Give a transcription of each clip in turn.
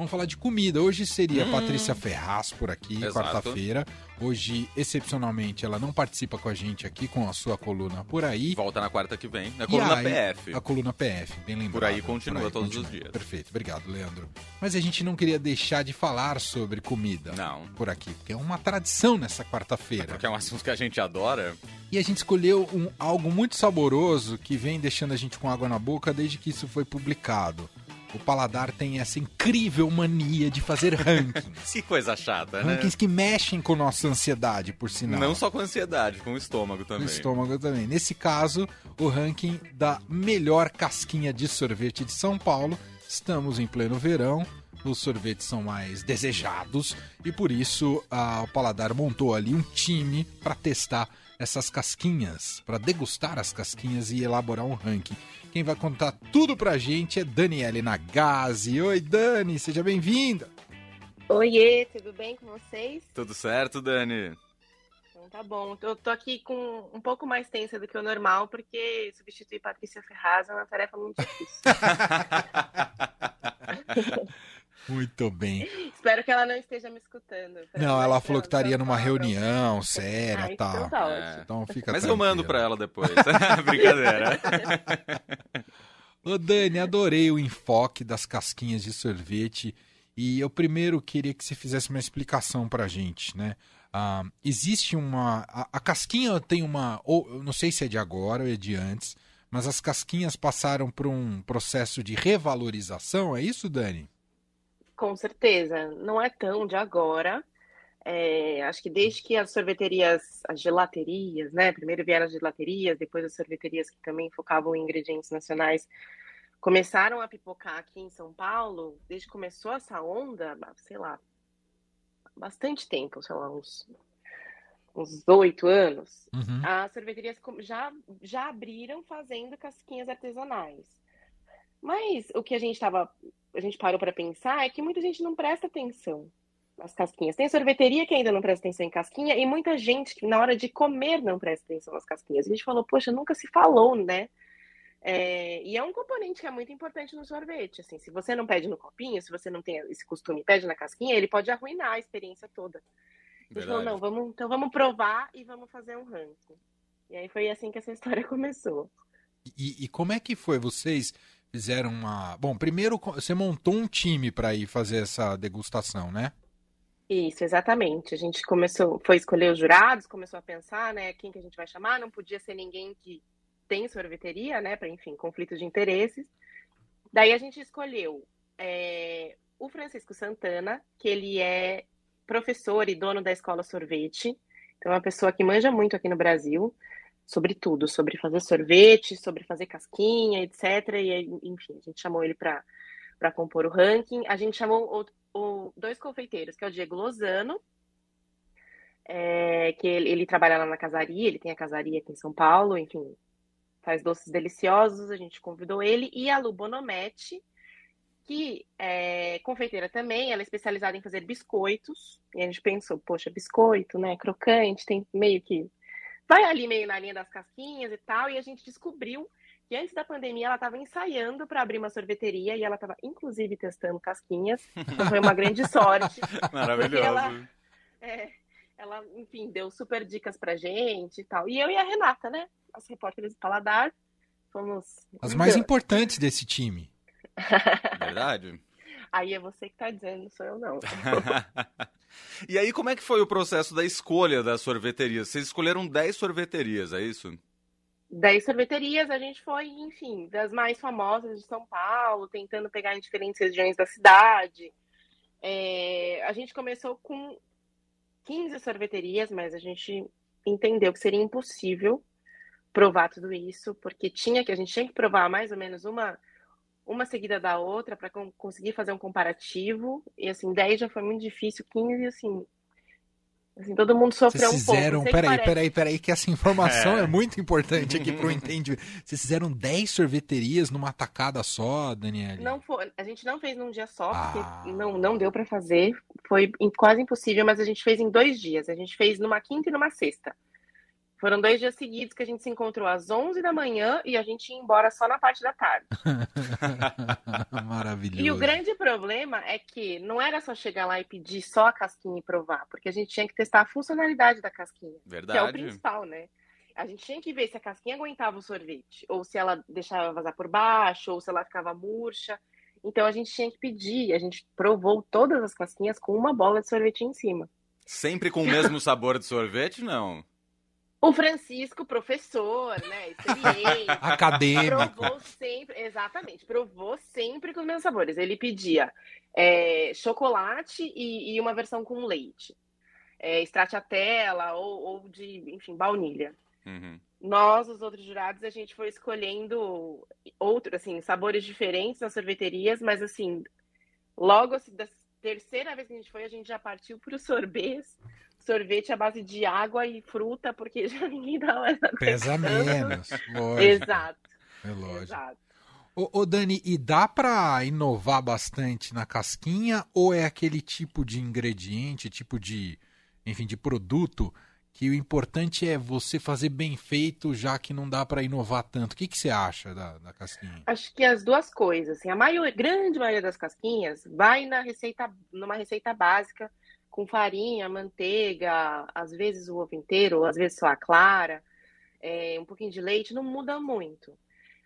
Vamos falar de comida. Hoje seria hum. Patrícia Ferraz por aqui, quarta-feira. Hoje, excepcionalmente, ela não participa com a gente aqui com a sua coluna por aí. Volta na quarta que vem, na coluna aí, PF. A coluna PF, bem lembrado. Por aí continua por aí, todos continua. os dias. Perfeito, obrigado, Leandro. Mas a gente não queria deixar de falar sobre comida. Não. Por aqui, porque é uma tradição nessa quarta-feira. Porque é um assunto que a gente adora. E a gente escolheu um, algo muito saboroso que vem deixando a gente com água na boca desde que isso foi publicado o paladar tem essa incrível mania de fazer rankings. que coisa chata, né? Rankings que mexem com nossa ansiedade, por sinal. Não só com a ansiedade, com o estômago também. O estômago também. Nesse caso, o ranking da melhor casquinha de sorvete de São Paulo. Estamos em pleno verão, os sorvetes são mais desejados e por isso a, o Paladar montou ali um time para testar essas casquinhas, para degustar as casquinhas e elaborar um ranking. Quem vai contar tudo pra gente é Daniele Nagase. Oi, Dani, seja bem-vinda. Oiê, tudo bem com vocês? Tudo certo, Dani. Então tá bom. Eu tô aqui com um pouco mais tensa do que o normal, porque substituir Patrícia Ferraz é uma tarefa muito difícil. Muito bem. Espero que ela não esteja me escutando. Não, ela falou que estaria numa reunião séria e ah, tal. Então, tá é. então fica Mas tranquilo. eu mando pra ela depois. Brincadeira. Ô Dani, adorei o enfoque das casquinhas de sorvete. E eu primeiro queria que você fizesse uma explicação pra gente, né? Ah, existe uma. A, a, casquinha tem uma. Ou, não sei se é de agora ou é de antes, mas as casquinhas passaram por um processo de revalorização, é isso, Dani? Com certeza, não é tão de agora. É, acho que desde que as sorveterias, as gelaterias, né? Primeiro vieram as gelaterias, depois as sorveterias que também focavam em ingredientes nacionais, começaram a pipocar aqui em São Paulo. Desde que começou essa onda, sei lá, bastante tempo, sei lá, uns uns oito anos, uhum. as sorveterias já, já abriram fazendo casquinhas artesanais. Mas o que a gente estava a gente parou para pensar é que muita gente não presta atenção nas casquinhas. Tem sorveteria que ainda não presta atenção em casquinha e muita gente que na hora de comer não presta atenção nas casquinhas. A gente falou, poxa, nunca se falou, né? É, e é um componente que é muito importante no sorvete. Assim, se você não pede no copinho, se você não tem esse costume, pede na casquinha, ele pode arruinar a experiência toda. Falou, não, vamos, então vamos provar e vamos fazer um ranking. E aí foi assim que essa história começou. E, e como é que foi? Vocês fizeram uma. Bom, primeiro você montou um time para ir fazer essa degustação, né? Isso, exatamente. A gente começou, foi escolher os jurados, começou a pensar, né, quem que a gente vai chamar. Não podia ser ninguém que tem sorveteria, né, para enfim, conflitos de interesses. Daí a gente escolheu é, o Francisco Santana, que ele é professor e dono da escola Sorvete. Então, é uma pessoa que manja muito aqui no Brasil sobre tudo, sobre fazer sorvete, sobre fazer casquinha, etc. E enfim, a gente chamou ele para compor o ranking. A gente chamou o, o, dois confeiteiros, que é o Diego Lozano, é, que ele, ele, trabalha lá na casaria, ele tem a casaria aqui em São Paulo, enfim, faz doces deliciosos, a gente convidou ele, e a Lu Bonometti, que é confeiteira também, ela é especializada em fazer biscoitos, e a gente pensou, poxa, biscoito, né, crocante, tem meio que vai ali meio na linha das casquinhas e tal, e a gente descobriu que antes da pandemia ela estava ensaiando para abrir uma sorveteria e ela estava inclusive testando casquinhas. Então foi uma grande sorte. Maravilhoso. Ela, é, ela, enfim, deu super dicas pra gente e tal. E eu e a Renata, né? As repórteres do Paladar, fomos. As mais importantes desse time. Verdade. Aí é você que tá dizendo, sou eu não. e aí, como é que foi o processo da escolha das sorveterias? Vocês escolheram 10 sorveterias, é isso? 10 sorveterias, a gente foi, enfim, das mais famosas de São Paulo, tentando pegar em diferentes regiões da cidade. É, a gente começou com 15 sorveterias, mas a gente entendeu que seria impossível provar tudo isso, porque tinha que a gente tinha que provar mais ou menos uma uma seguida da outra para conseguir fazer um comparativo. E assim, 10 já foi muito difícil, 15, assim. Assim, todo mundo sofreu Vocês um fizeram, pouco. Peraí, parece... peraí, peraí, que essa informação é, é muito importante aqui para o entendimento. Vocês fizeram 10 sorveterias numa tacada só, Daniela? Não foi, a gente não fez num dia só, porque ah. não, não deu para fazer. Foi quase impossível, mas a gente fez em dois dias. A gente fez numa quinta e numa sexta. Foram dois dias seguidos que a gente se encontrou às 11 da manhã e a gente ia embora só na parte da tarde. Maravilhoso. E o grande problema é que não era só chegar lá e pedir só a casquinha e provar, porque a gente tinha que testar a funcionalidade da casquinha. Verdade. Que é o principal, né? A gente tinha que ver se a casquinha aguentava o sorvete, ou se ela deixava vazar por baixo, ou se ela ficava murcha. Então a gente tinha que pedir. A gente provou todas as casquinhas com uma bola de sorvete em cima. Sempre com o mesmo sabor de sorvete, não? O Francisco, professor, né, experiente, acadêmico, provou sempre, exatamente, provou sempre com os mesmos sabores. Ele pedia é, chocolate e, e, uma versão com leite, é, stracciatella ou, ou de, enfim, baunilha. Uhum. Nós, os outros jurados, a gente foi escolhendo outros, assim, sabores diferentes nas sorveterias, mas assim, logo assim, da terceira vez que a gente foi, a gente já partiu para os sorbets sorvete à base de água e fruta, porque já ninguém dá mais Pesa menos, lógico. Exato. É lógico. Exato. Ô, ô, Dani, e dá para inovar bastante na casquinha ou é aquele tipo de ingrediente, tipo de, enfim, de produto que o importante é você fazer bem feito, já que não dá para inovar tanto. O que, que você acha da, da casquinha? Acho que as duas coisas. Assim, a maior, grande maioria das casquinhas vai na receita, numa receita básica com farinha, manteiga, às vezes o ovo inteiro, às vezes só a clara, é, um pouquinho de leite, não muda muito.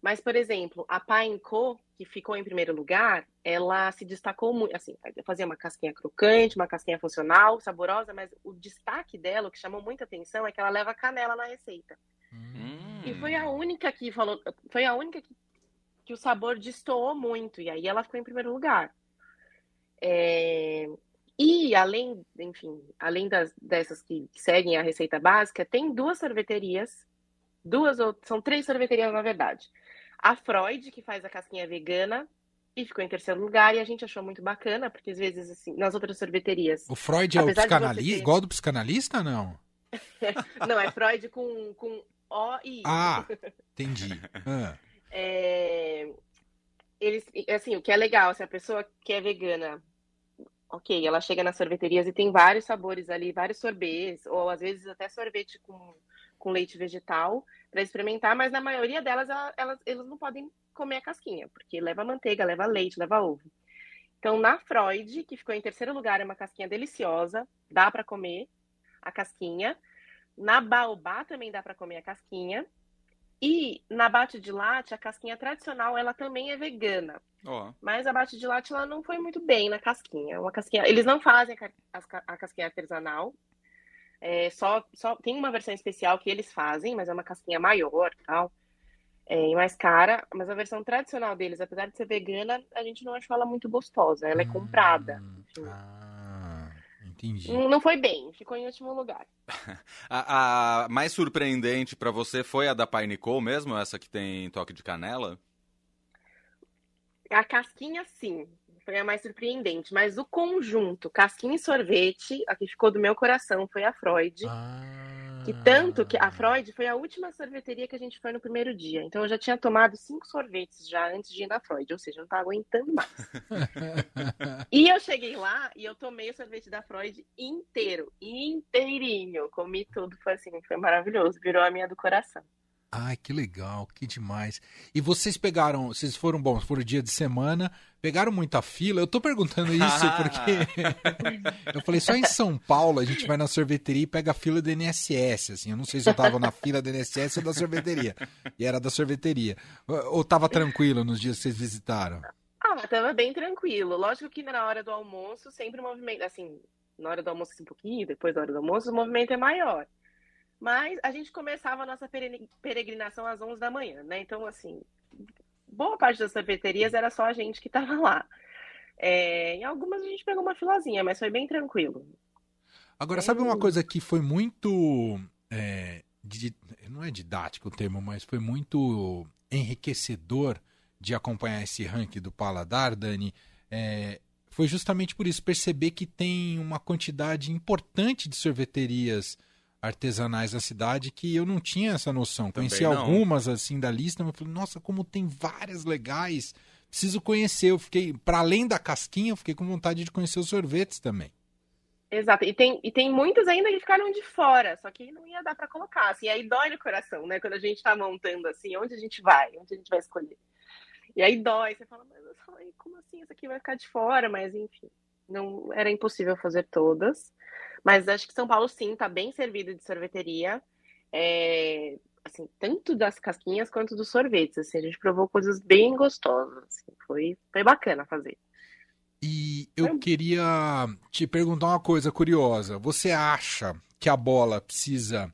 Mas, por exemplo, a Pine Co, que ficou em primeiro lugar, ela se destacou muito, assim, fazia uma casquinha crocante, uma casquinha funcional, saborosa, mas o destaque dela, o que chamou muita atenção, é que ela leva canela na receita. Hum. E foi a única que falou, foi a única que, que o sabor destoou muito, e aí ela ficou em primeiro lugar. É, e além, enfim, além das, dessas que seguem a receita básica, tem duas sorveterias, duas ou são três sorveterias na verdade. A Freud, que faz a casquinha vegana, e ficou em terceiro lugar, e a gente achou muito bacana, porque às vezes, assim, nas outras sorveterias. O Freud é o psicanalista, ter... igual do psicanalista, não? não, é Freud com, com O e I. Ah, entendi. Ah. É... Eles, assim, o que é legal, se a pessoa que é vegana ok, ela chega nas sorveterias e tem vários sabores ali, vários sorbets, ou às vezes até sorvete com, com leite vegetal para experimentar, mas na maioria delas elas, elas não podem comer a casquinha, porque leva manteiga, leva leite, leva ovo. Então, na Freud, que ficou em terceiro lugar, é uma casquinha deliciosa, dá para comer a casquinha. Na Baobá também dá para comer a casquinha. E na bate de latte, a casquinha tradicional, ela também é vegana. Oh. Mas a bate de latte, ela não foi muito bem na casquinha. Uma casquinha... Eles não fazem a casquinha artesanal. É, só, só tem uma versão especial que eles fazem, mas é uma casquinha maior tal. É, mais cara, mas a versão tradicional deles, apesar de ser vegana, a gente não achou ela muito gostosa. Ela é comprada. Hum, ah. Entendi. Não foi bem, ficou em último lugar. a, a, mais surpreendente para você foi a da Pineco mesmo, essa que tem toque de canela? A casquinha, sim, foi a mais surpreendente. Mas o conjunto, casquinha e sorvete, a que ficou do meu coração foi a Freud. Ah. Que tanto que a Freud foi a última sorveteria que a gente foi no primeiro dia. Então eu já tinha tomado cinco sorvetes já antes de ir na Freud, ou seja, eu não estava aguentando mais. e eu cheguei lá e eu tomei o sorvete da Freud inteiro, inteirinho. Comi tudo, foi assim, foi maravilhoso, virou a minha do coração. Ai, que legal, que demais. E vocês pegaram, vocês foram bons, foram dia de semana, pegaram muita fila. Eu tô perguntando isso porque eu falei, só em São Paulo a gente vai na sorveteria e pega a fila do NSS, assim. Eu não sei se eu tava na fila do NSS ou da sorveteria. E era da sorveteria. Ou tava tranquilo nos dias que vocês visitaram? Ah, tava bem tranquilo. Lógico que na hora do almoço, sempre o movimento, assim, na hora do almoço assim, um pouquinho, depois da hora do almoço, o movimento é maior. Mas a gente começava a nossa peregrinação às 11 da manhã, né? Então, assim, boa parte das sorveterias era só a gente que estava lá. É, em algumas a gente pegou uma filazinha, mas foi bem tranquilo. Agora, bem... sabe uma coisa que foi muito. É, não é didático o termo, mas foi muito enriquecedor de acompanhar esse ranking do Paladar, Dani. É, foi justamente por isso perceber que tem uma quantidade importante de sorveterias artesanais da cidade que eu não tinha essa noção. Também Conheci não. algumas assim da lista, mas falei, nossa, como tem várias legais. Preciso conhecer. Eu fiquei, para além da casquinha, eu fiquei com vontade de conhecer os sorvetes também. Exato. E tem, e tem muitos ainda que ficaram de fora, só que não ia dar para colocar. Assim, aí dói no coração, né? Quando a gente tá montando assim, onde a gente vai, onde a gente vai escolher. E aí dói, você fala, mas como assim? Isso aqui vai ficar de fora, mas enfim. Não era impossível fazer todas. Mas acho que São Paulo sim tá bem servido de sorveteria. É, assim, tanto das casquinhas quanto dos sorvetes. Assim, a gente provou coisas bem gostosas. Assim, foi, foi bacana fazer. E eu queria te perguntar uma coisa curiosa. Você acha que a bola precisa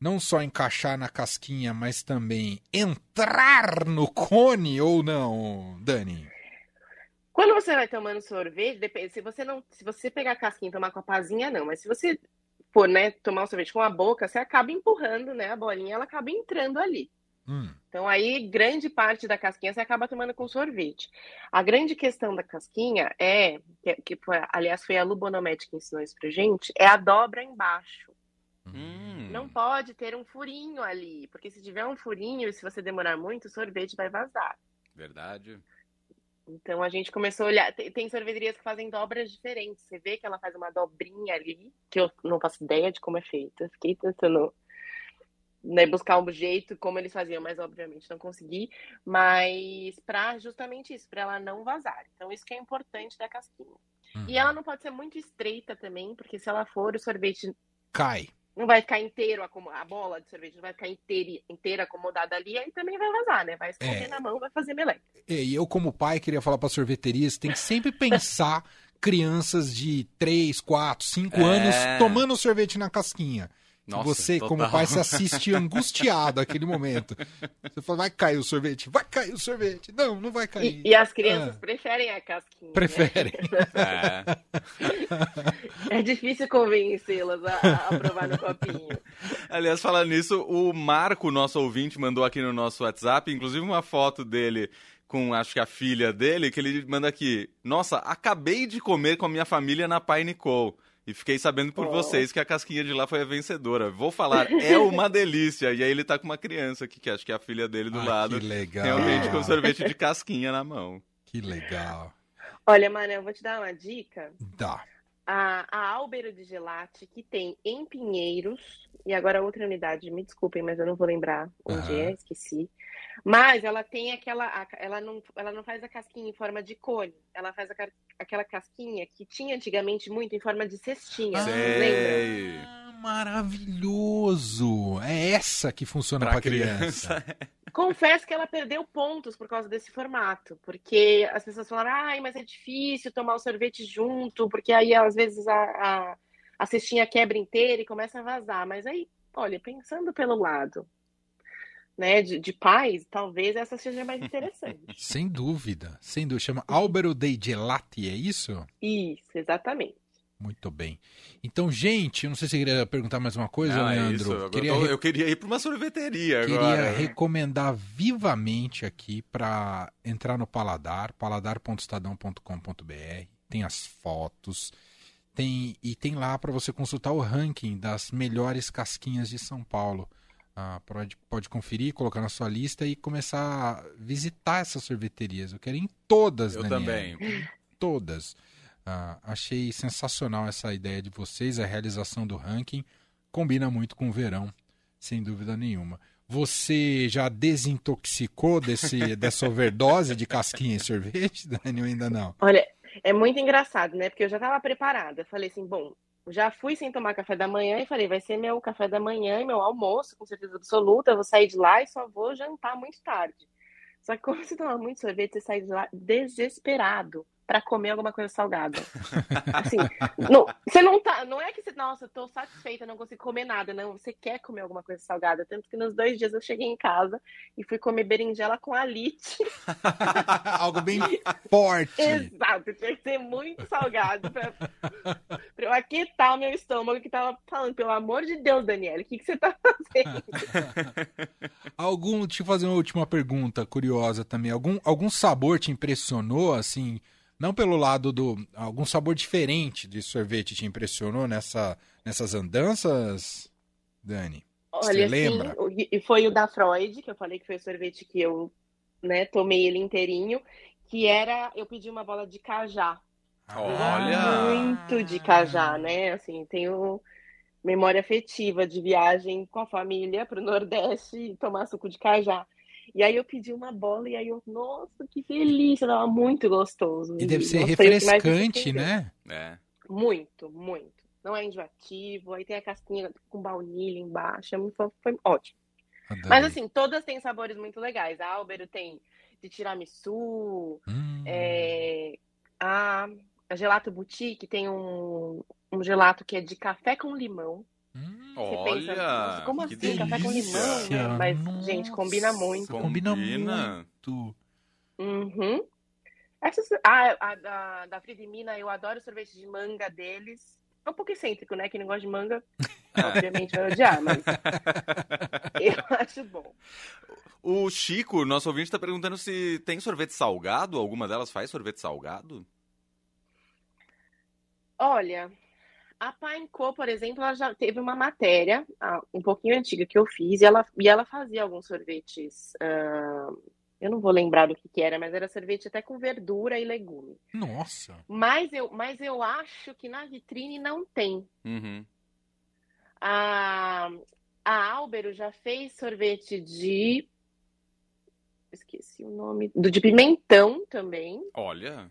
não só encaixar na casquinha, mas também entrar no cone ou não, Dani? Quando você vai tomando sorvete, depende, se você não, se você pegar a casquinha e tomar com a pazinha, não, mas se você for, né, tomar um sorvete com a boca, você acaba empurrando, né, a bolinha, ela acaba entrando ali. Hum. Então aí grande parte da casquinha você acaba tomando com sorvete. A grande questão da casquinha é, que, que foi, aliás foi a Lubonomete que ensinou isso pra gente, é a dobra embaixo. Hum. Não pode ter um furinho ali, porque se tiver um furinho e se você demorar muito, o sorvete vai vazar. Verdade. Então a gente começou a olhar. Tem sorveterias que fazem dobras diferentes. Você vê que ela faz uma dobrinha ali, que eu não faço ideia de como é feita. Fiquei tentando né, buscar um jeito como eles faziam, mas obviamente não consegui. Mas para justamente isso, para ela não vazar. Então isso que é importante da casquinha. Uhum. E ela não pode ser muito estreita também, porque se ela for, o sorvete cai. Não vai ficar inteiro a bola de sorvete não vai ficar inteira, inteira acomodada ali, aí também vai vazar, né? Vai escorrer é. na mão, vai fazer meleca. E eu, como pai, queria falar para sorveterias, tem que sempre pensar crianças de 3, 4, 5 é. anos tomando sorvete na casquinha. Nossa, você, total. como pai, se assiste angustiado aquele momento. Você fala, vai cair o sorvete, vai cair o sorvete. Não, não vai cair. E, e as crianças ah. preferem a casquinha. Preferem. Né? É. é difícil convencê-las a, a provar no copinho. Aliás, falando nisso, o Marco, nosso ouvinte, mandou aqui no nosso WhatsApp, inclusive uma foto dele com, acho que a filha dele, que ele manda aqui. Nossa, acabei de comer com a minha família na Pai Nicole. E fiquei sabendo por oh. vocês que a casquinha de lá foi a vencedora. Vou falar, é uma delícia. E aí ele tá com uma criança aqui, que acho que é a filha dele do ah, lado. Que legal. Realmente com sorvete de casquinha na mão. Que legal. Olha, Mano, eu vou te dar uma dica. Dá. A, a Álbero de Gelate, que tem em Pinheiros, e agora outra unidade, me desculpem, mas eu não vou lembrar onde uhum. é, esqueci. Mas ela tem aquela. Ela não, ela não faz a casquinha em forma de cone. Ela faz a, aquela casquinha que tinha antigamente muito em forma de cestinha. Sei. Lembra? Maravilhoso! É essa que funciona para criança. criança. Confesso que ela perdeu pontos por causa desse formato, porque as pessoas falaram, ai, mas é difícil tomar o sorvete junto, porque aí às vezes a, a, a cestinha quebra inteira e começa a vazar. Mas aí, olha, pensando pelo lado, né, de, de pais, talvez essa seja mais interessante. sem dúvida, sem dúvida. Chama Albero dei Gelati, é isso? Isso, exatamente. Muito bem. Então, gente, eu não sei se você queria perguntar mais uma coisa, ah, Leandro. Eu, queria eu, eu, queria ir para uma sorveteria queria agora. Queria recomendar vivamente aqui para entrar no Paladar, paladar.estadão.com.br. Tem as fotos, tem e tem lá para você consultar o ranking das melhores casquinhas de São Paulo. Ah, pode, pode conferir, colocar na sua lista e começar a visitar essas sorveterias. Eu quero ir em todas, Eu Daniel. também. Todas. Ah, achei sensacional essa ideia de vocês, a realização do ranking. Combina muito com o verão, sem dúvida nenhuma. Você já desintoxicou desse, dessa overdose de casquinha e sorvete, Daniel? Ainda não? Olha, é muito engraçado, né? Porque eu já estava preparada. Falei assim, bom, já fui sem tomar café da manhã e falei, vai ser meu café da manhã e meu almoço, com certeza absoluta. Eu vou sair de lá e só vou jantar muito tarde. Só que quando você toma muito sorvete, você sai de lá desesperado para comer alguma coisa salgada. Assim, não, você não tá, não é que você, nossa, tô satisfeita, não consigo comer nada, não, você quer comer alguma coisa salgada, tanto que nos dois dias eu cheguei em casa e fui comer berinjela com alite. Algo bem forte. Exato, tinha que ser muito salgado para eu aquietar o meu estômago que tava falando, pelo amor de Deus, Daniela, o que, que você tá fazendo? algum, deixa eu fazer uma última pergunta curiosa também, algum, algum sabor te impressionou, assim, não pelo lado do. Algum sabor diferente de sorvete te impressionou nessa, nessas andanças, Dani? Olha, Você lembra? e foi o da Freud, que eu falei que foi o sorvete que eu né, tomei ele inteirinho, que era. Eu pedi uma bola de cajá. Olha! muito de cajá, né? Assim, tenho memória afetiva de viagem com a família para o Nordeste e tomar suco de cajá. E aí eu pedi uma bola e aí eu, nossa, que delícia, tava muito gostoso. E deve ser refrescante, né? É. Muito, muito. Não é enjoativo, aí tem a casquinha com baunilha embaixo, é foi, foi ótimo. Adorei. Mas assim, todas têm sabores muito legais. A Albero tem de tiramisu, Hum, é, a, a Gelato Boutique tem um, um gelato que é de café com limão. hum. Você Olha, pensa, nossa, como que assim, café com delícia. limão, né? Mas, gente, combina Nossa, muito. Combina, Combina. muito. Uhum. Essas, a, a, da, da Frida e Mina, eu adoro o sorvete de manga deles. É um pouco excêntrico, né? Quem não gosta de manga, obviamente vai odiar, mas eu acho bom. O Chico, nosso ouvinte, está perguntando se tem sorvete salgado. Alguma delas faz sorvete salgado? Olha, a Pine Co, por exemplo, ela já teve uma matéria um pouquinho antiga que eu fiz e ela, e ela fazia alguns sorvetes. ah, eu não vou lembrar do que, que era, mas era sorvete até com verdura e legume. Nossa. Mas eu, mas eu acho que na vitrine não tem. Uhum. A, a Álvaro já fez sorvete de. Esqueci o nome. Do de pimentão também. Olha.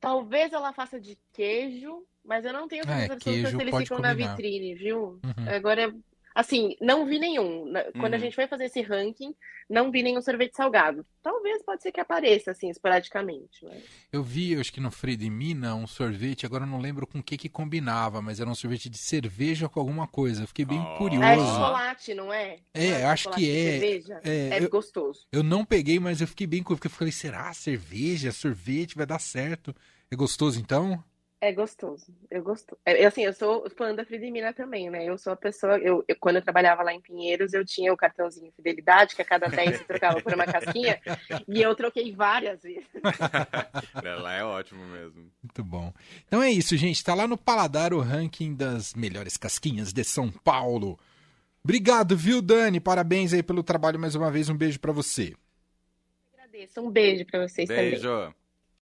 Talvez ela faça de queijo, mas eu não tenho É, certeza absoluta queijo se eles ficam na combinar. vitrine, viu? Uhum. Agora, assim, não vi nenhum. Na- Quando a Uhum. gente foi fazer esse ranking, não vi nenhum sorvete salgado. Talvez pode ser que apareça, assim, esporadicamente. Mas... Eu vi, eu acho que no Frida e Mina, um sorvete, agora eu não lembro com o que que combinava, mas era um sorvete de cerveja com alguma coisa. Eu fiquei bem Oh. curioso. É chocolate, não é? É, Não eu acho que é. cerveja? É, É eu- gostoso. Eu não peguei, mas eu fiquei bem curioso, porque eu falei, será cerveja, sorvete, vai dar certo? É gostoso então? É gostoso. Eu gosto. É, assim, eu sou fã da Frida e Mina também, né? Eu sou a pessoa. Eu, eu- quando eu trabalhava lá em Pinheiros, eu tinha o cartãozinho Fidelidade, que a cada 10 você trocava por uma casquinha, e eu troquei várias vezes. Ela é ótimo mesmo. Muito bom. Então é isso, gente. Tá lá no Paladar o ranking das melhores casquinhas de São Paulo. Obrigado, viu, Dani? Parabéns aí pelo trabalho mais uma vez. Um beijo pra você. Agradeço. Um beijo pra vocês também. Beijo.